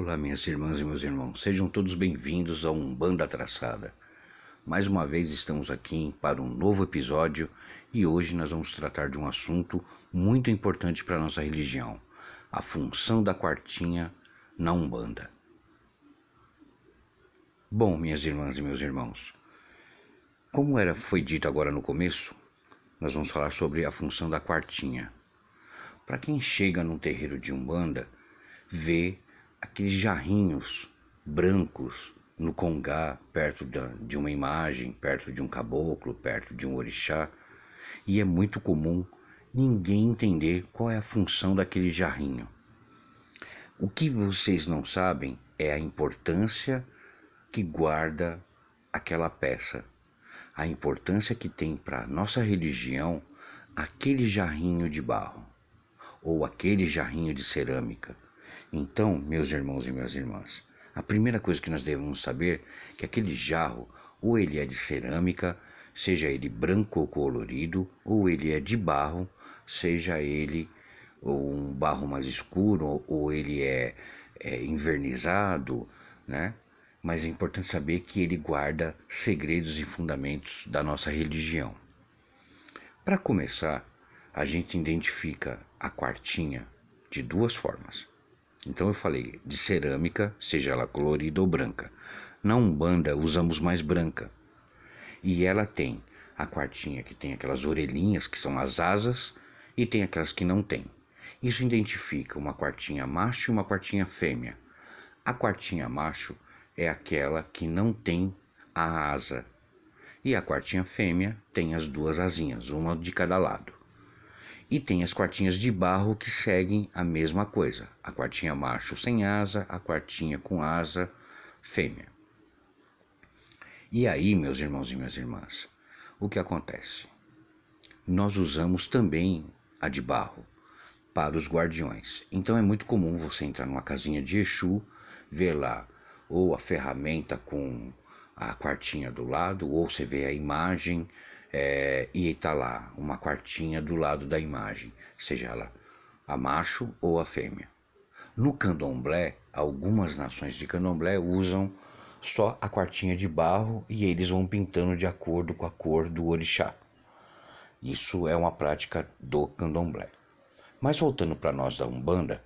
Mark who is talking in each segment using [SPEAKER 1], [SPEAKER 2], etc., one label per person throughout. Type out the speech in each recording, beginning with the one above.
[SPEAKER 1] Olá, minhas irmãs e meus irmãos, sejam todos bem-vindos a Umbanda Traçada. Mais uma vez estamos aqui para um novo episódio e hoje nós vamos tratar de um assunto muito importante para a nossa religião: a função da quartinha na Umbanda. Bom, minhas irmãs e meus irmãos, como era foi dito agora no começo, nós vamos falar sobre a função da quartinha. Para quem chega num terreiro de Umbanda, vê aqueles jarrinhos brancos no congá, perto de uma imagem, perto de um caboclo, perto de um orixá, e é muito comum ninguém entender qual é a função daquele jarrinho. O que vocês não sabem é a importância que guarda aquela peça, a importância que tem para nossa religião aquele jarrinho de barro ou aquele jarrinho de cerâmica. Então, meus irmãos e minhas irmãs, a primeira coisa que nós devemos saber é que aquele jarro, ou ele é de cerâmica, seja ele branco ou colorido, ou ele é de barro, seja ele ou um barro mais escuro, ou ele é, é né? Mas é importante saber que ele guarda segredos e fundamentos da nossa religião. Para começar, a gente identifica a quartinha de duas formas. Então eu falei de cerâmica, seja ela colorida ou branca. Na Umbanda usamos mais branca. E ela tem a quartinha que tem aquelas orelhinhas, que são as asas, e tem aquelas que não tem. Isso identifica uma quartinha macho e uma quartinha fêmea. A quartinha macho é aquela que não tem a asa. E a quartinha fêmea tem as duas asinhas, uma de cada lado. E tem as quartinhas de barro que seguem a mesma coisa. A quartinha macho sem asa, a quartinha com asa fêmea. E aí, meus irmãos e minhas irmãs, o que acontece? Nós usamos também a de barro para os guardiões. Então é muito comum você entrar numa casinha de Exu, ver lá ou a ferramenta com a quartinha do lado, ou você vê a imagem é, e está lá uma quartinha do lado da imagem, seja ela a macho ou a fêmea. No candomblé, algumas nações de candomblé usam só a quartinha de barro e eles vão pintando de acordo com a cor do orixá. Isso é uma prática do candomblé. Mas voltando para nós da Umbanda,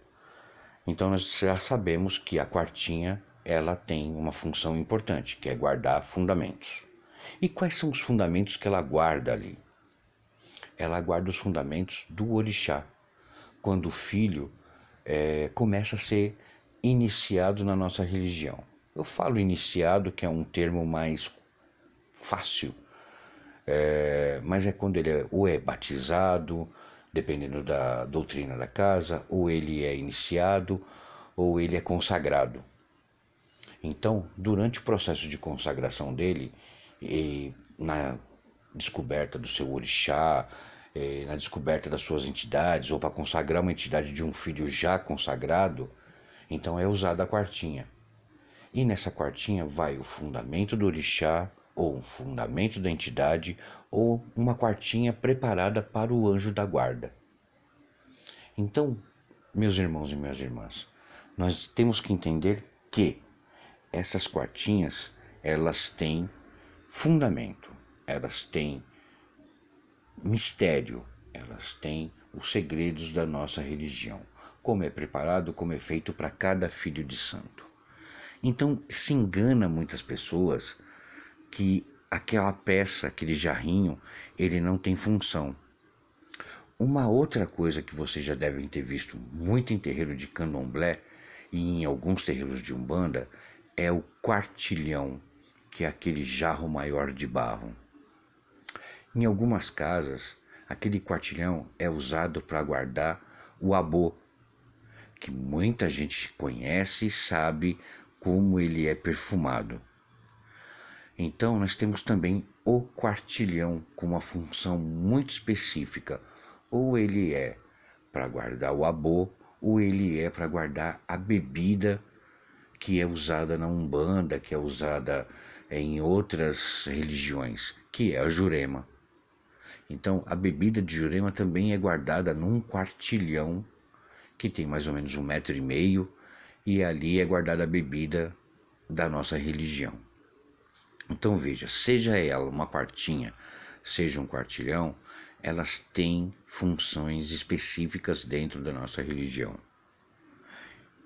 [SPEAKER 1] então nós já sabemos que a quartinha ela tem uma função importante, que é guardar fundamentos. E quais são os fundamentos que ela guarda ali? Ela guarda os fundamentos do orixá. Quando o filho é, começa a ser iniciado na nossa religião. Eu falo iniciado, que é um termo mais fácil, é, mas é quando ele é, ou é batizado, dependendo da doutrina da casa, ou ele é iniciado, ou ele é consagrado. Então, durante o processo de consagração dele, e na descoberta do seu orixá, eh, na descoberta das suas entidades, ou para consagrar uma entidade de um filho já consagrado, então é usada a quartinha. E nessa quartinha vai o fundamento do orixá, ou um fundamento da entidade, ou uma quartinha preparada para o anjo da guarda. Então, meus irmãos e minhas irmãs, nós temos que entender que essas quartinhas, elas têm fundamento, elas têm mistério, elas têm os segredos da nossa religião, como é preparado, como é feito para cada filho de santo. Então se engana muitas pessoas que aquela peça, aquele jarrinho, ele não tem função. Uma outra coisa que vocês já devem ter visto muito em terreiro de candomblé e em alguns terreiros de umbanda é o quartilhão que é aquele jarro maior de barro. Em algumas casas, aquele quartilhão é usado para guardar o abô, que muita gente conhece e sabe como ele é perfumado. Então, nós temos também o quartilhão com uma função muito específica. Ou ele é para guardar o abô, ou ele é para guardar a bebida que é usada na Umbanda, que é usada em outras religiões, que é a jurema. Então, a bebida de jurema também é guardada num quartilhão que tem mais ou menos um metro e meio e ali é guardada a bebida da nossa religião. Então veja, seja ela uma quartinha, seja um quartilhão, elas têm funções específicas dentro da nossa religião.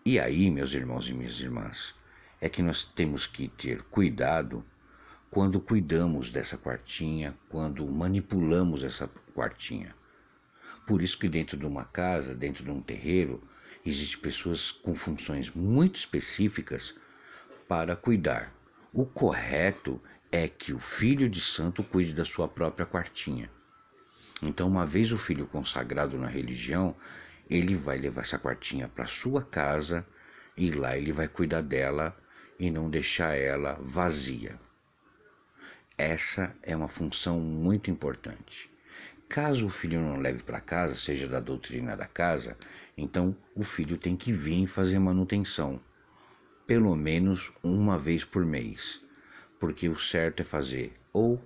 [SPEAKER 1] E aí, meus irmãos e minhas irmãs, é que nós temos que ter cuidado quando cuidamos dessa quartinha, quando manipulamos essa quartinha. Por isso que dentro de uma casa, dentro de um terreiro, existem pessoas com funções muito específicas para cuidar. O correto é que o filho de santo cuide da sua própria quartinha. Então, uma vez o filho consagrado na religião, ele vai levar essa quartinha para sua casa e lá ele vai cuidar dela e não deixar ela vazia. Essa é uma função muito importante. Caso o filho não leve para casa, seja da doutrina da casa, então o filho tem que vir fazer manutenção, pelo menos uma vez por mês, porque o certo é fazer ou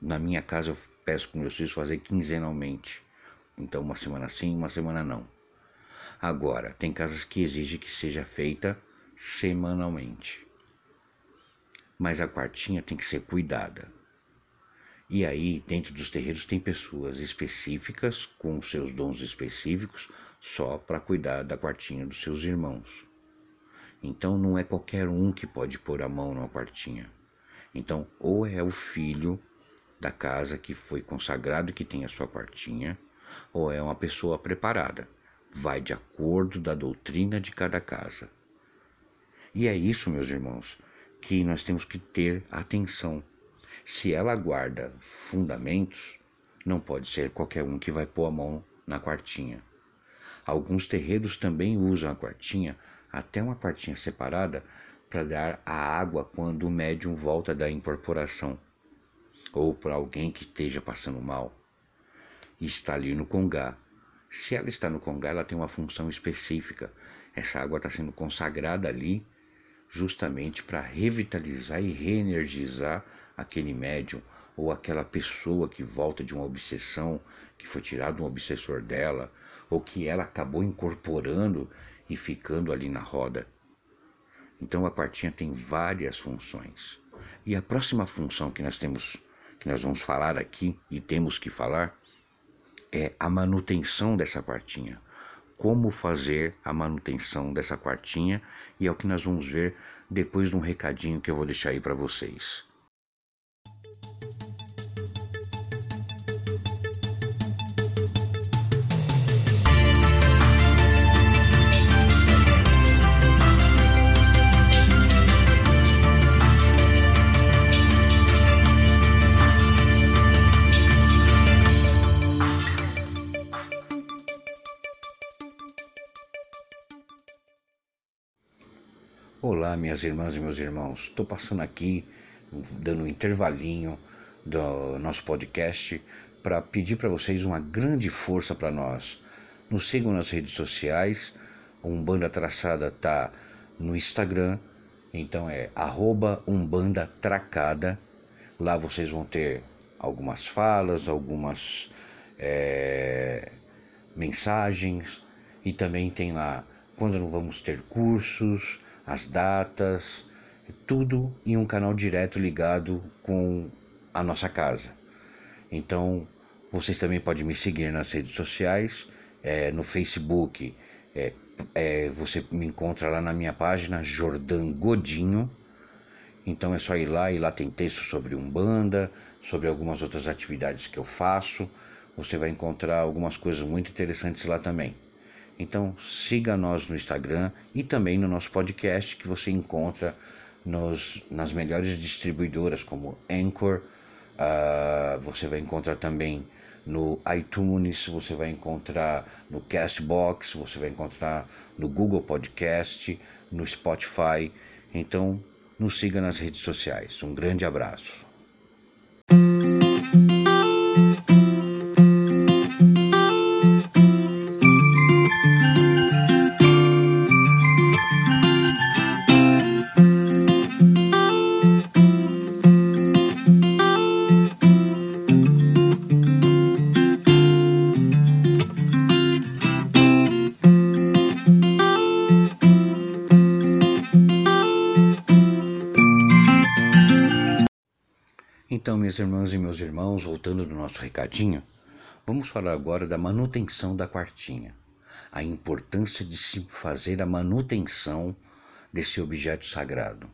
[SPEAKER 1] na minha casa eu peço para meus filhos fazer quinzenalmente. Então, uma semana sim, uma semana não. Agora, tem casas que exigem que seja feita semanalmente. Mas a quartinha tem que ser cuidada. E aí, dentro dos terreiros, tem pessoas específicas, com seus dons específicos, só para cuidar da quartinha dos seus irmãos. Então, não é qualquer um que pode pôr a mão numa quartinha. Então, ou é o filho da casa que foi consagrado que tem a sua quartinha, ou é uma pessoa preparada. Vai de acordo da doutrina de cada casa. E é isso, meus irmãos, que nós temos que ter atenção. Se ela guarda fundamentos, não pode ser qualquer um que vai pôr a mão na quartinha. Alguns terreiros também usam a quartinha, até uma quartinha separada, para dar a água quando o médium volta da incorporação ou para alguém que esteja passando mal e está ali no congá. Se ela está no congá, ela tem uma função específica. Essa água está sendo consagrada ali justamente para revitalizar e reenergizar aquele médium ou aquela pessoa que volta de uma obsessão, que foi tirado um obsessor dela, ou que ela acabou incorporando e ficando ali na roda. Então a quartinha tem várias funções. E a próxima função que nós temos que nós vamos falar aqui e temos que falar é a manutenção dessa quartinha. Como fazer a manutenção dessa quartinha e é o que nós vamos ver depois de um recadinho que eu vou deixar aí para vocês. Olá, minhas irmãs e meus irmãos. Estou passando aqui, dando um intervalinho do nosso podcast para pedir para vocês uma grande força para nós. Nos sigam nas redes sociais. Umbanda Traçada tá no Instagram, então é @umbandatracada. Lá vocês vão ter algumas falas, algumas é, mensagens e também tem lá quando não vamos ter cursos as datas, tudo em um canal direto ligado com a nossa casa. Então, vocês também podem me seguir nas redes sociais, é, no Facebook, é, é, você me encontra lá na minha página Jordan Godinho. Então é só ir lá e lá tem texto sobre Umbanda, sobre algumas outras atividades que eu faço. Você vai encontrar algumas coisas muito interessantes lá também. Então siga nós no Instagram e também no nosso podcast que você encontra nos, nas melhores distribuidoras como Anchor, uh, você vai encontrar também no iTunes, você vai encontrar no Castbox, você vai encontrar no Google Podcast, no Spotify. Então nos siga nas redes sociais. Um grande abraço. Minhas irmãs e meus irmãos, voltando do nosso recadinho, vamos falar agora da manutenção da quartinha. A importância de se fazer a manutenção desse objeto sagrado.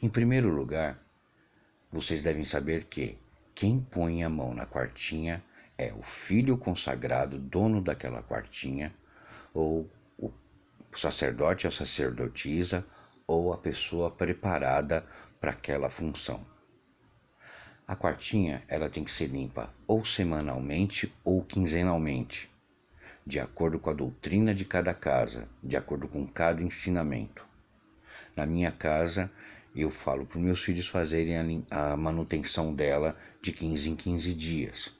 [SPEAKER 1] Em primeiro lugar, vocês devem saber que quem põe a mão na quartinha é o filho consagrado, dono daquela quartinha, ou o sacerdote, a sacerdotisa, ou a pessoa preparada para aquela função. A quartinha ela tem que ser limpa ou semanalmente ou quinzenalmente, de acordo com a doutrina de cada casa, de acordo com cada ensinamento. Na minha casa, eu falo para meus filhos fazerem a, manutenção dela de 15 em 15 dias.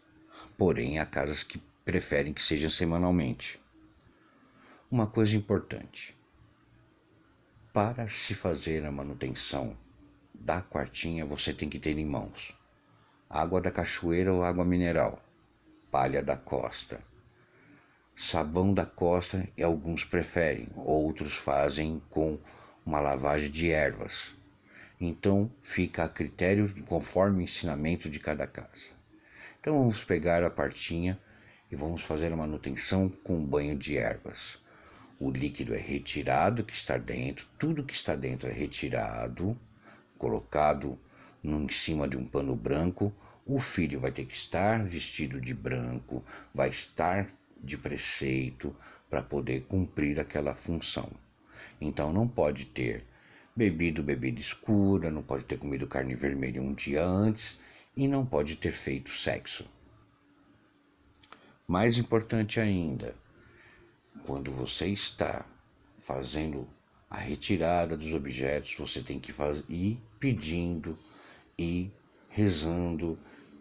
[SPEAKER 1] Porém, há casas que preferem que seja semanalmente. Uma coisa importante: para se fazer a manutenção da quartinha, você tem que ter em mãos água da cachoeira ou água mineral, palha da costa, sabão da costa e alguns preferem, outros fazem com uma lavagem de ervas. Então fica a critério conforme o ensinamento de cada casa. Então vamos pegar a partinha e vamos fazer a manutenção com banho de ervas. O líquido é retirado que está dentro, tudo que está dentro é retirado, colocado em cima de um pano branco, o filho vai ter que estar vestido de branco, vai estar de preceito para poder cumprir aquela função. Então não pode ter bebido bebida escura, não pode ter comido carne vermelha um dia antes e não pode ter feito sexo. Mais importante ainda, quando você está fazendo a retirada dos objetos, você tem que fazer, ir pedindo e rezando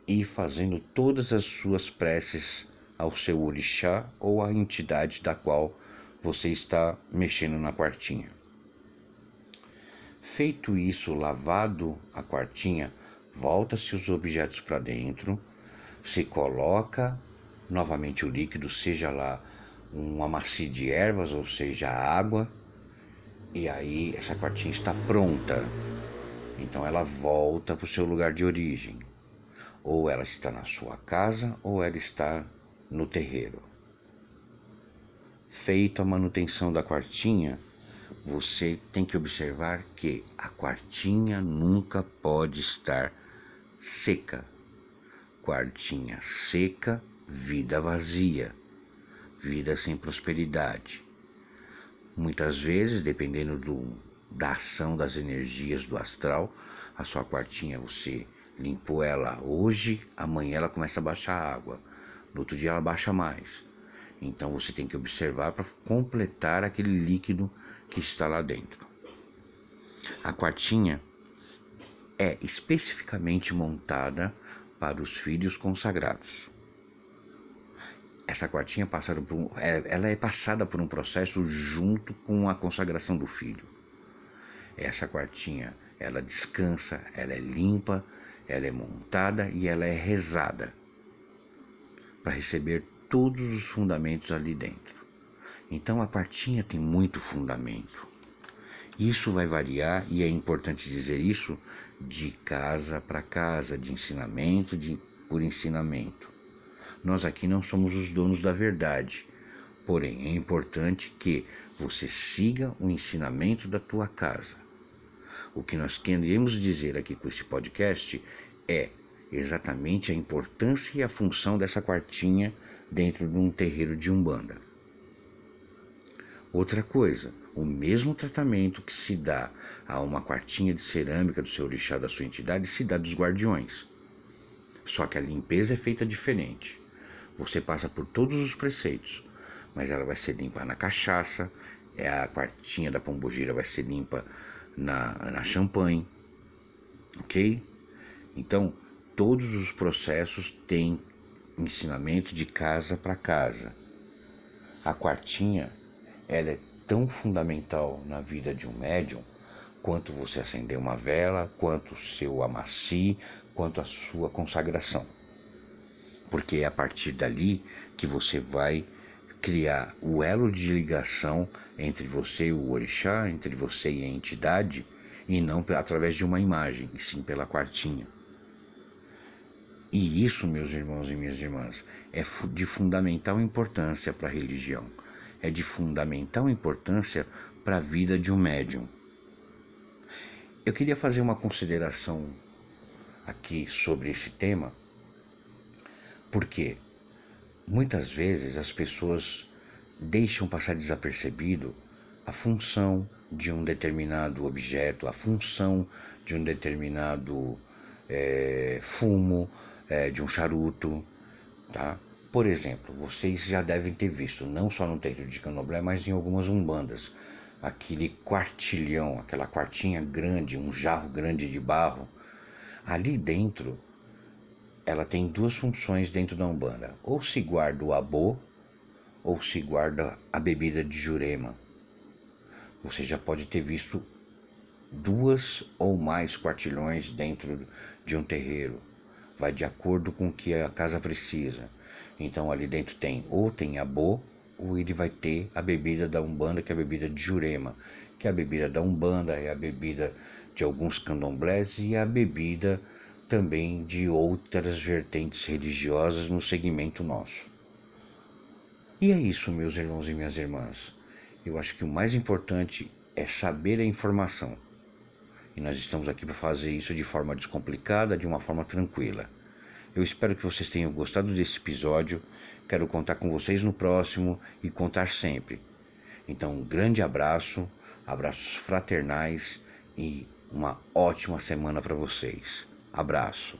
[SPEAKER 1] e fazendo todas as suas preces ao seu orixá ou à entidade da qual você está mexendo na quartinha. Feito isso, lavado a quartinha, volta-se os objetos para dentro, se coloca novamente o líquido, seja lá um amacio de ervas ou seja água, e aí essa quartinha está pronta então ela volta para o seu lugar de origem. Ou ela está na sua casa ou ela está no terreiro. Feito a manutenção da quartinha, você tem que observar que a quartinha nunca pode estar seca. Quartinha seca, vida vazia, vida sem prosperidade. Muitas vezes, dependendo do, da ação das energias do astral. A sua quartinha você limpou ela hoje, amanhã ela começa a baixar água, no outro dia ela baixa mais. Então você tem que observar para completar aquele líquido que está lá dentro. A quartinha é especificamente montada para os filhos consagrados. Essa quartinha passada por um, é, ela é passada por um processo junto com a consagração do filho. Essa quartinha, ela descansa, ela é limpa, ela é montada e ela é rezada para receber todos os fundamentos ali dentro. Então a quartinha tem muito fundamento. Isso vai variar e é importante dizer isso de casa para casa, de ensinamento de, por ensinamento. Nós aqui não somos os donos da verdade, porém é importante que você siga o ensinamento da tua casa. O que nós queremos dizer aqui com esse podcast é exatamente a importância e a função dessa quartinha dentro de um terreiro de umbanda. Outra coisa, o mesmo tratamento que se dá a uma quartinha de cerâmica do seu orixá da sua entidade se dá dos guardiões. Só que a limpeza é feita diferente. Você passa por todos os preceitos, mas ela vai ser limpa na cachaça, é a quartinha da pombogira vai ser limpa na, na champanhe, ok? Então, todos os processos têm ensinamento de casa para casa. A quartinha, ela é tão fundamental na vida de um médium quanto você acender uma vela, quanto o seu amaci, quanto a sua consagração. Porque é a partir dali que você vai criar o elo de ligação entre você e o orixá, entre você e a entidade, e não através de uma imagem, e sim pela quartinha. E isso, meus irmãos e minhas irmãs, é de fundamental importância para a religião, é de fundamental importância para a vida de um médium. Eu queria fazer uma consideração aqui sobre esse tema, porque muitas vezes as pessoas deixam passar desapercebido a função de um determinado objeto, a função de um determinado é, fumo, é, de um charuto, tá? Por exemplo, vocês já devem ter visto, não só no terreiro de Candomblé, mas em algumas umbandas, aquele quartilhão, aquela quartinha grande, um jarro grande de barro. Ali dentro, ela tem duas funções dentro da umbanda: ou se guarda o abô, ou se guarda a bebida de jurema. Você já pode ter visto duas ou mais quartilhões dentro de um terreiro. Vai de acordo com o que a casa precisa. Então ali dentro tem ou tem abô, ou ele vai ter a bebida da Umbanda, que é a bebida de Jurema, que é a bebida da Umbanda, é a bebida de alguns candomblés e a bebida também de outras vertentes religiosas no segmento nosso. E é isso, meus irmãos e minhas irmãs. Eu acho que o mais importante é saber a informação. E nós estamos aqui para fazer isso de forma descomplicada, de uma forma tranquila. Eu espero que vocês tenham gostado desse episódio. Quero contar com vocês no próximo e contar sempre. Então, um grande abraço, abraços fraternais e uma ótima semana para vocês. Abraço.